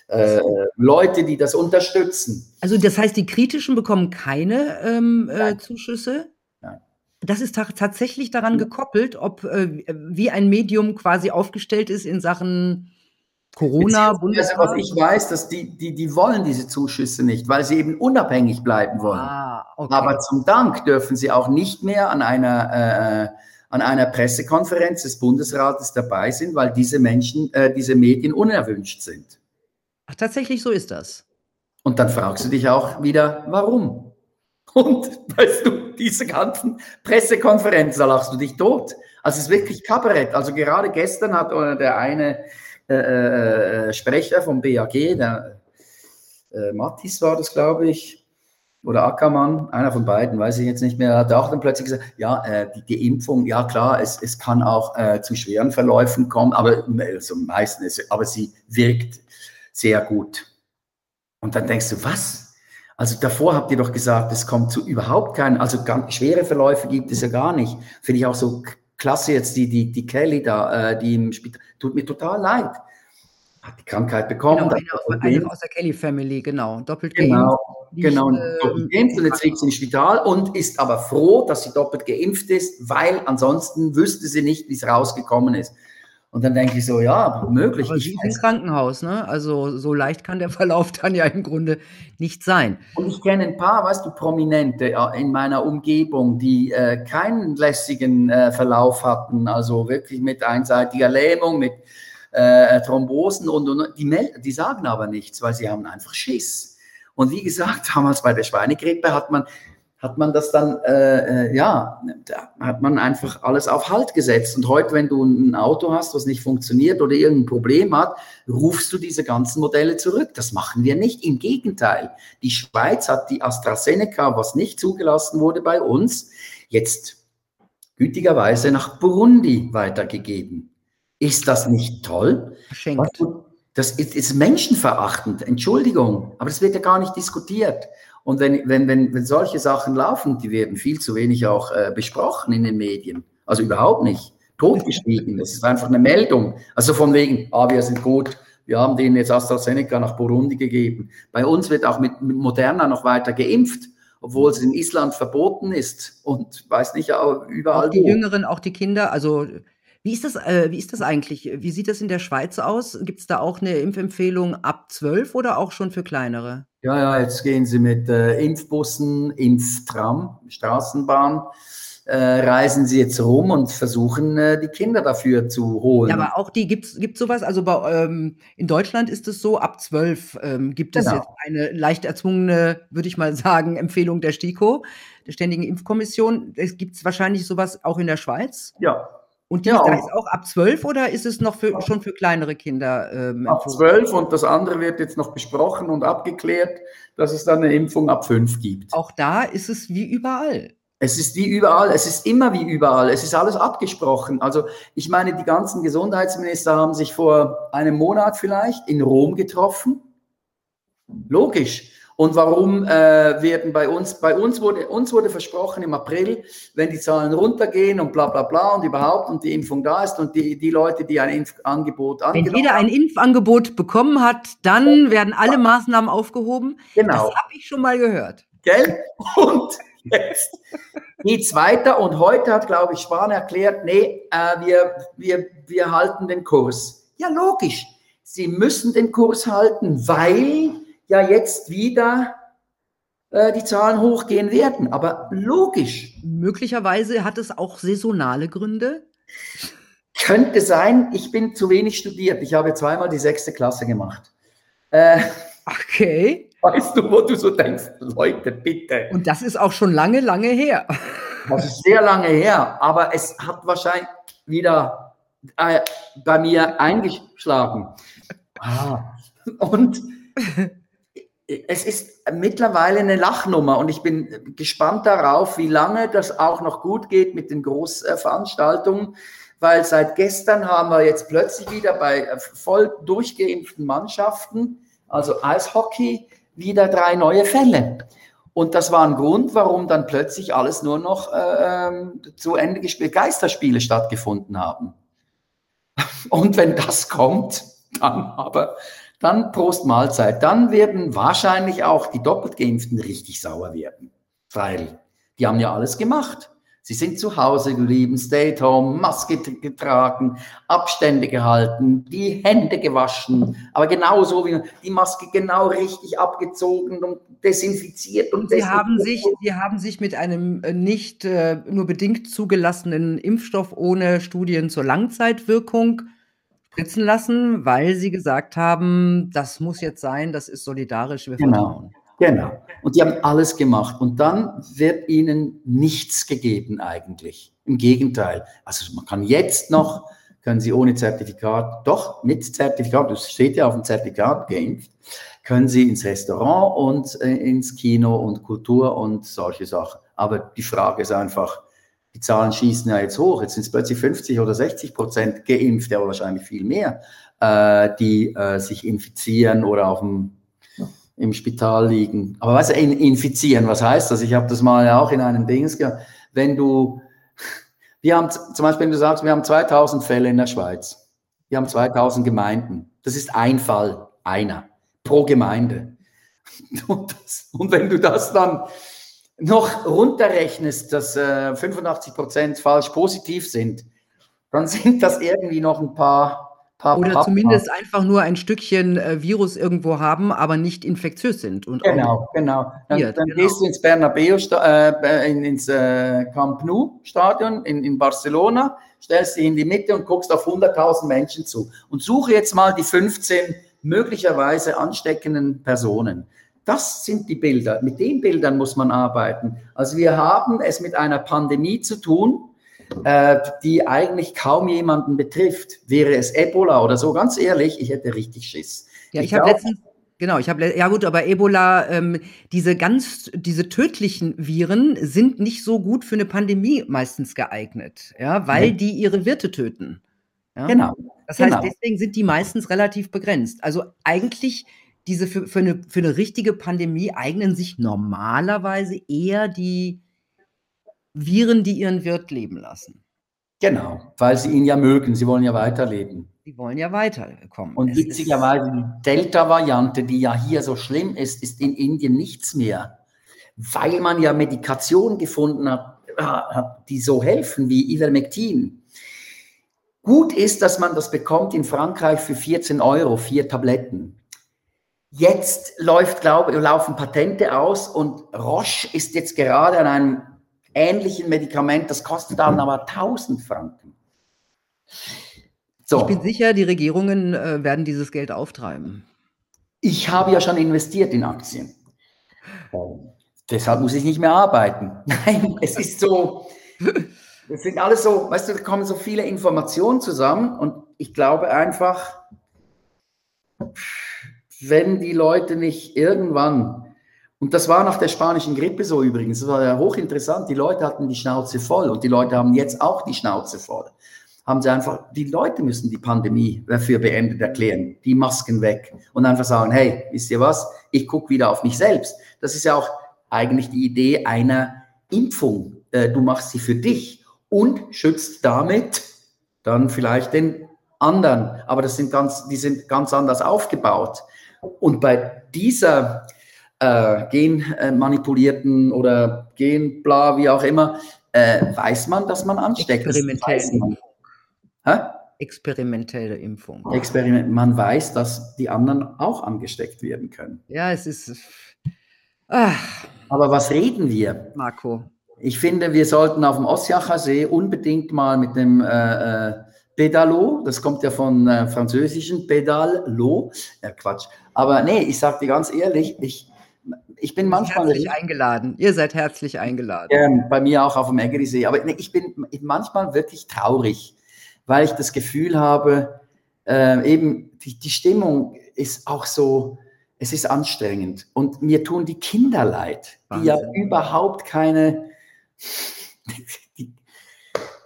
äh, Leute, die das unterstützen. Also das heißt, die Kritischen bekommen keine ähm, äh, Zuschüsse? Nein. Das ist tatsächlich daran mhm. gekoppelt, ob äh, wie ein Medium quasi aufgestellt ist in Sachen Corona, Bundesrat? Was ich weiß, dass die, die, die wollen diese Zuschüsse nicht, weil sie eben unabhängig bleiben wollen. Ah, okay. Aber zum Dank dürfen sie auch nicht mehr an einer, äh, an einer Pressekonferenz des Bundesrates dabei sind, weil diese Menschen, äh, diese Medien unerwünscht sind. Ach, tatsächlich so ist das. Und dann fragst du dich auch wieder, warum? Und weißt du, diese ganzen Pressekonferenzen, da lachst du dich tot. Also es ist wirklich Kabarett. Also gerade gestern hat der eine äh, äh, Sprecher vom BAG, der äh, Mattis war das, glaube ich, oder Ackermann, einer von beiden, weiß ich jetzt nicht mehr, hat auch dann plötzlich gesagt, ja, äh, die, die, Impfung, ja klar, es, es kann auch äh, zu schweren Verläufen kommen, aber also meistens, aber sie wirkt sehr gut. Und dann denkst du, was? Also davor habt ihr doch gesagt, es kommt zu überhaupt keinen, also schwere Verläufe gibt es ja gar nicht. Finde ich auch so klasse jetzt, die, die, die Kelly da, äh, die im Spital, tut mir total leid. Hat die Krankheit bekommen. Genau, eine, eine aus der Kelly Family, genau. Doppelt genau, geimpft. Genau, äh, doppelt geimpft und jetzt liegt sie im Spital und ist aber froh, dass sie doppelt geimpft ist, weil ansonsten wüsste sie nicht, wie es rausgekommen ist. Und dann denke ich so, ja, möglich. Aber sie ist im Krankenhaus, ne? Also so leicht kann der Verlauf dann ja im Grunde nicht sein. Und ich kenne ein paar, weißt du, Prominente äh, in meiner Umgebung, die äh, keinen lässigen äh, Verlauf hatten, also wirklich mit einseitiger Lähmung, mit äh, Thrombosen und, und die, die sagen aber nichts, weil sie haben einfach Schiss. Und wie gesagt, damals bei der Schweinegrippe hat man hat man das dann, äh, äh, ja, da hat man einfach alles auf Halt gesetzt. Und heute, wenn du ein Auto hast, was nicht funktioniert oder irgendein Problem hat, rufst du diese ganzen Modelle zurück. Das machen wir nicht. Im Gegenteil, die Schweiz hat die AstraZeneca, was nicht zugelassen wurde bei uns, jetzt gütigerweise nach Burundi weitergegeben. Ist das nicht toll? Verschenkt. Das ist, ist menschenverachtend, Entschuldigung, aber das wird ja gar nicht diskutiert. Und wenn, wenn, wenn, wenn solche Sachen laufen, die werden viel zu wenig auch äh, besprochen in den Medien. Also überhaupt nicht. Totgeschwiegen. Das ist einfach eine Meldung. Also von wegen, ah, wir sind gut, wir haben denen jetzt AstraZeneca nach Burundi gegeben. Bei uns wird auch mit, mit Moderna noch weiter geimpft, obwohl es in Island verboten ist und weiß nicht, überall. Auch die wo. Jüngeren, auch die Kinder, also wie ist das, äh, wie ist das eigentlich? Wie sieht das in der Schweiz aus? Gibt es da auch eine Impfempfehlung ab 12 oder auch schon für kleinere? Ja, ja, jetzt gehen sie mit äh, Impfbussen, Impftram, Straßenbahn, äh, reisen sie jetzt rum und versuchen, äh, die Kinder dafür zu holen. Ja, aber auch die, gibt es sowas? Also bei, ähm, in Deutschland ist es so, ab zwölf ähm, gibt es genau. jetzt eine leicht erzwungene, würde ich mal sagen, Empfehlung der STIKO, der Ständigen Impfkommission. Es gibt wahrscheinlich sowas auch in der Schweiz? Ja, und die ja, ist, ist auch ab zwölf oder ist es noch für, schon für kleinere Kinder? Ähm, ab zwölf und das andere wird jetzt noch besprochen und abgeklärt, dass es dann eine Impfung ab fünf gibt. Auch da ist es wie überall. Es ist wie überall, es ist immer wie überall, es ist alles abgesprochen. Also ich meine, die ganzen Gesundheitsminister haben sich vor einem Monat vielleicht in Rom getroffen. Logisch. Und warum äh, werden bei uns, bei uns wurde, uns wurde versprochen im April, wenn die Zahlen runtergehen und bla bla bla und überhaupt und die Impfung da ist und die, die Leute, die ein Impfangebot angenommen Wenn jeder ein Impfangebot bekommen hat, dann werden alle Maßnahmen aufgehoben. Genau. Das habe ich schon mal gehört. Gell? Und jetzt geht's weiter und heute hat, glaube ich, Spahn erklärt, nee, äh, wir, wir, wir halten den Kurs. Ja, logisch. Sie müssen den Kurs halten, weil ja jetzt wieder äh, die Zahlen hochgehen werden. Aber logisch. Möglicherweise hat es auch saisonale Gründe. Könnte sein, ich bin zu wenig studiert. Ich habe zweimal die sechste Klasse gemacht. Äh, okay. Weißt du, wo du so denkst, Leute, bitte. Und das ist auch schon lange, lange her. Das ist sehr lange her, aber es hat wahrscheinlich wieder äh, bei mir eingeschlagen. Ah. Und es ist mittlerweile eine Lachnummer und ich bin gespannt darauf, wie lange das auch noch gut geht mit den Großveranstaltungen weil seit gestern haben wir jetzt plötzlich wieder bei voll durchgeimpften Mannschaften, also Eishockey, wieder drei neue Fälle. Und das war ein Grund, warum dann plötzlich alles nur noch äh, zu Ende gespielt, Geisterspiele stattgefunden haben. Und wenn das kommt, dann aber, dann Prost Mahlzeit. Dann werden wahrscheinlich auch die doppelt Geimpften richtig sauer werden. Weil die haben ja alles gemacht. Sie sind zu Hause geblieben, stayed home, Maske getragen, Abstände gehalten, die Hände gewaschen, aber genauso wie die Maske genau richtig abgezogen und desinfiziert. Und Sie haben sich, Sie haben sich mit einem äh, nicht äh, nur bedingt zugelassenen Impfstoff ohne Studien zur Langzeitwirkung spritzen lassen, weil Sie gesagt haben, das muss jetzt sein, das ist solidarisch, wir genau. vertrauen. Genau. Und die haben alles gemacht. Und dann wird ihnen nichts gegeben eigentlich. Im Gegenteil. Also man kann jetzt noch, können sie ohne Zertifikat, doch mit Zertifikat, das steht ja auf dem Zertifikat geimpft, können sie ins Restaurant und äh, ins Kino und Kultur und solche Sachen. Aber die Frage ist einfach, die Zahlen schießen ja jetzt hoch. Jetzt sind es plötzlich 50 oder 60 Prozent geimpft, aber wahrscheinlich viel mehr, äh, die äh, sich infizieren oder auf dem im Spital liegen. Aber was infizieren, was heißt das? Ich habe das mal auch in einem Dings gehabt. Wenn du, wir haben zum Beispiel, wenn du sagst, wir haben 2000 Fälle in der Schweiz. Wir haben 2000 Gemeinden. Das ist ein Fall, einer pro Gemeinde. Und, das, und wenn du das dann noch runterrechnest, dass äh, 85 Prozent falsch positiv sind, dann sind das irgendwie noch ein paar Papa, Oder zumindest einfach nur ein Stückchen äh, Virus irgendwo haben, aber nicht infektiös sind. Und genau, genau. Dann, dann genau. gehst du ins Bernabeu, äh, in, ins äh, Camp Nou Stadion in, in Barcelona, stellst dich in die Mitte und guckst auf 100.000 Menschen zu. Und suche jetzt mal die 15 möglicherweise ansteckenden Personen. Das sind die Bilder. Mit den Bildern muss man arbeiten. Also wir haben es mit einer Pandemie zu tun, äh, die eigentlich kaum jemanden betrifft. Wäre es Ebola oder so, ganz ehrlich, ich hätte richtig Schiss. Ja, ich, ich habe letztens Genau, ich habe ja gut, aber Ebola, ähm, diese ganz, diese tödlichen Viren sind nicht so gut für eine Pandemie meistens geeignet, ja, weil die ihre Wirte töten. Ja? Genau. Das heißt, genau. deswegen sind die meistens relativ begrenzt. Also eigentlich diese für, für, eine, für eine richtige Pandemie eignen sich normalerweise eher die Viren, die ihren Wirt leben lassen. Genau, weil sie ihn ja mögen, sie wollen ja weiterleben. Sie wollen ja weiterkommen. Und witzigerweise die Delta-Variante, die ja hier so schlimm ist, ist in Indien nichts mehr, weil man ja Medikation gefunden hat, die so helfen wie Ivermectin. Gut ist, dass man das bekommt in Frankreich für 14 Euro, vier Tabletten. Jetzt läuft, glaube, laufen Patente aus und Roche ist jetzt gerade an einem ähnlichen Medikament, das kostet dann aber 1000 Franken. So. Ich bin sicher, die Regierungen äh, werden dieses Geld auftreiben. Ich habe ja schon investiert in Aktien. Ähm, deshalb muss ich nicht mehr arbeiten. Nein, es ist so, es sind alles so, weißt du, da kommen so viele Informationen zusammen und ich glaube einfach, wenn die Leute nicht irgendwann und das war nach der spanischen Grippe so übrigens. Das war ja hochinteressant. Die Leute hatten die Schnauze voll und die Leute haben jetzt auch die Schnauze voll. Haben sie einfach, die Leute müssen die Pandemie dafür beendet erklären, die Masken weg und einfach sagen, hey, wisst ihr was? Ich gucke wieder auf mich selbst. Das ist ja auch eigentlich die Idee einer Impfung. Äh, du machst sie für dich und schützt damit dann vielleicht den anderen. Aber das sind ganz, die sind ganz anders aufgebaut. Und bei dieser äh, genmanipulierten oder genbla, wie auch immer, äh, weiß man, dass man ansteckt. Experimentell. Man. Experimentelle Impfung. Experiment. Man weiß, dass die anderen auch angesteckt werden können. Ja, es ist. Ach, Aber was reden wir? Marco. Ich finde, wir sollten auf dem Ossiacher See unbedingt mal mit dem äh, äh, Pedalo, das kommt ja von äh, französischen Pedalo, ja Quatsch. Aber nee, ich sag dir ganz ehrlich, ich, ich bin manchmal Herzlich eingeladen. Ihr seid herzlich eingeladen. ähm, bei mir auch auf dem Eggerisee, aber nee, ich bin manchmal wirklich traurig, weil ich das Gefühl habe, äh, eben die, die Stimmung ist auch so, es ist anstrengend und mir tun die Kinder leid, die ja Wahnsinn. überhaupt keine,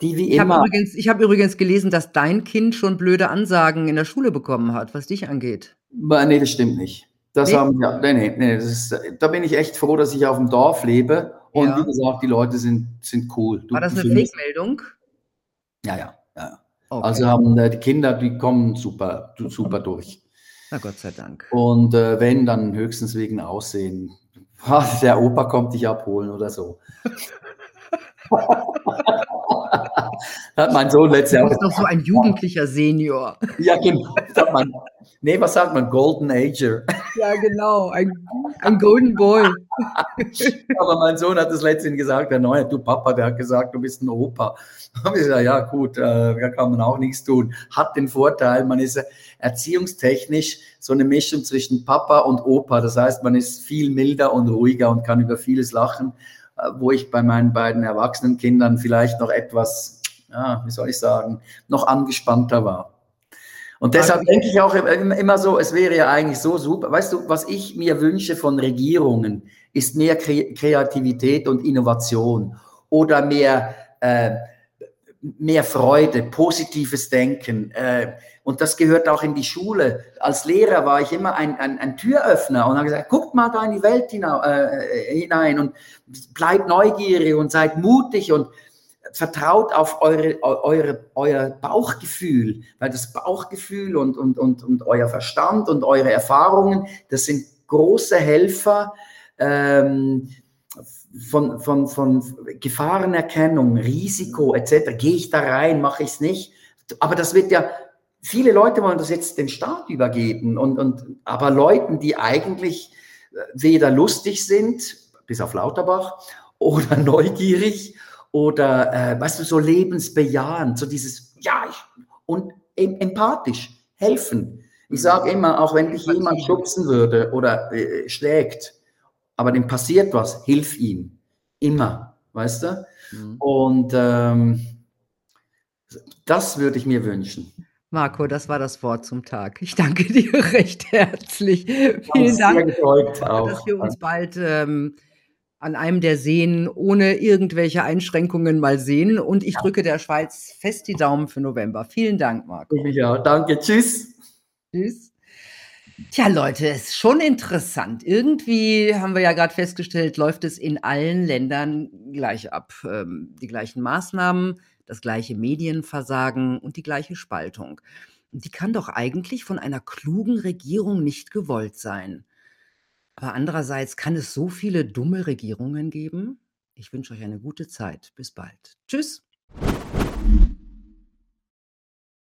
die, wie Ich habe immer, übrigens, ich hab übrigens gelesen, dass dein Kind schon blöde Ansagen in der Schule bekommen hat, was dich angeht. Aber nee, das stimmt nicht. Das Nee? haben ja, nee, nee, nee, das ist, da bin ich echt froh, dass ich auf dem Dorf lebe und Ja. wie gesagt, die Leute sind, sind cool. Du- War das eine Fake-Meldung? Ja, ja, ja. Okay. Also haben äh, die Kinder, die kommen super, super durch. Na Gott sei Dank. Und äh, wenn, dann höchstens wegen Aussehen. Der Opa kommt dich abholen oder so. hat mein Sohn letztes Du Jahr. bist doch so ein jugendlicher Senior. Ja, genau. Sagt man, nee, was sagt man? Golden Ager. Ja, genau. Ein, ein Golden Boy. Aber mein Sohn hat das letztens gesagt, der Neue, du Papa, der hat gesagt, du bist ein Opa. Habe ich gesagt, ja gut, äh, da kann man auch nichts tun. Hat den Vorteil, man ist erziehungstechnisch so eine Mischung zwischen Papa und Opa. Das heißt, man ist viel milder und ruhiger und kann über vieles lachen, wo ich bei meinen beiden erwachsenen Kindern vielleicht noch etwas, ja, wie soll ich sagen, noch angespannter war. Und deshalb denke ich auch immer so, es wäre ja eigentlich so super. Weißt du, was ich mir wünsche von Regierungen, ist mehr Kre Kreativität und Innovation oder mehr, äh, mehr Freude, positives Denken. Äh, und das gehört auch in die Schule. Als Lehrer war ich immer ein, ein, ein Türöffner und habe gesagt, guckt mal da in die Welt äh, hinein und bleibt neugierig und seid mutig und vertraut auf eure, eure, euer Bauchgefühl, weil das Bauchgefühl und, und, und, und euer Verstand und eure Erfahrungen, das sind große Helfer ähm, von, von, von Gefahrenerkennung, Risiko etc. Gehe ich da rein, mache ich es nicht? Aber das wird ja, viele Leute wollen das jetzt dem Staat übergeben und, und aber Leuten, die eigentlich weder lustig sind, bis auf Lauterbach, oder neugierig oder, äh, weißt du, so lebensbejahend, so dieses, ja, ich, und em empathisch, helfen. Ich sage immer, auch wenn dich jemand schubsen würde oder äh, schlägt, aber dem passiert was, hilf ihm. Immer, weißt du? Mhm. Und ähm, das würde ich mir wünschen. Marco, das war das Wort zum Tag. Ich danke dir recht herzlich. Vielen Sehr Dank, gefreut auch. dass wir uns bald ähm, an einem der Seen ohne irgendwelche Einschränkungen mal sehen. Und ich drücke der Schweiz fest die Daumen für November. Vielen Dank, Marco. Ja, danke, tschüss. Tschüss. Tja, Leute, ist schon interessant. Irgendwie haben wir ja gerade festgestellt, läuft es in allen Ländern gleich ab. Ähm, die gleichen Maßnahmen, das gleiche Medienversagen und die gleiche Spaltung. Die kann doch eigentlich von einer klugen Regierung nicht gewollt sein. Aber andererseits kann es so viele dumme Regierungen geben. Ich wünsche euch eine gute Zeit. Bis bald. Tschüss.